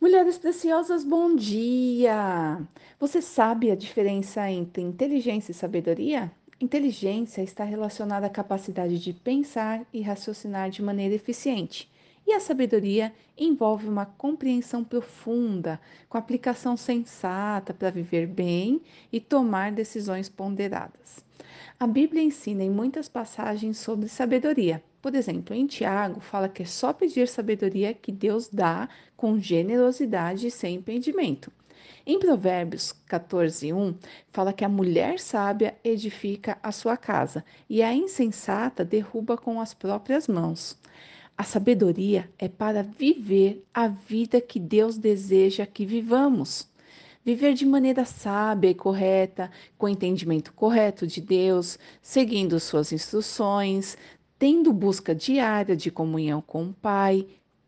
Mulheres preciosas, bom dia! Você sabe a diferença entre inteligência e sabedoria? Inteligência está relacionada à capacidade de pensar e raciocinar de maneira eficiente. E a sabedoria envolve uma compreensão profunda, com aplicação sensata para viver bem e tomar decisões ponderadas. A Bíblia ensina em muitas passagens sobre sabedoria, por exemplo, em Tiago, fala que é só pedir sabedoria que Deus dá com generosidade e sem impedimento. Em Provérbios 14:1 fala que a mulher sábia edifica a sua casa e a insensata derruba com as próprias mãos. A sabedoria é para viver a vida que Deus deseja que vivamos. Viver de maneira sábia e correta, com entendimento correto de Deus, seguindo suas instruções, tendo busca diária de comunhão com o Pai,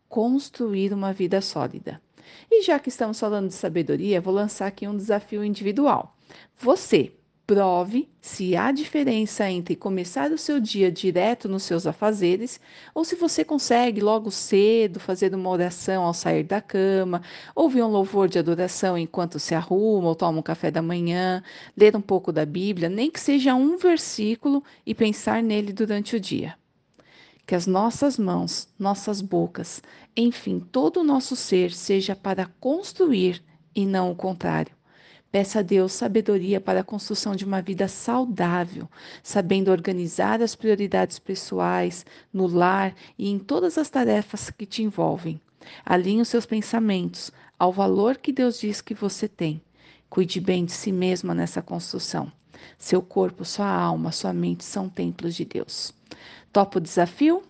construir uma vida sólida. E já que estamos falando de sabedoria, vou lançar aqui um desafio individual. Você prove se há diferença entre começar o seu dia direto nos seus afazeres ou se você consegue logo cedo fazer uma oração ao sair da cama, ouvir um louvor de adoração enquanto se arruma ou toma um café da manhã, ler um pouco da Bíblia, nem que seja um versículo e pensar nele durante o dia que as nossas mãos, nossas bocas, enfim, todo o nosso ser seja para construir e não o contrário. Peça a Deus sabedoria para a construção de uma vida saudável, sabendo organizar as prioridades pessoais, no lar e em todas as tarefas que te envolvem. Alinhe os seus pensamentos ao valor que Deus diz que você tem. Cuide bem de si mesma nessa construção. Seu corpo, sua alma, sua mente são templos de Deus. Topa o desafio?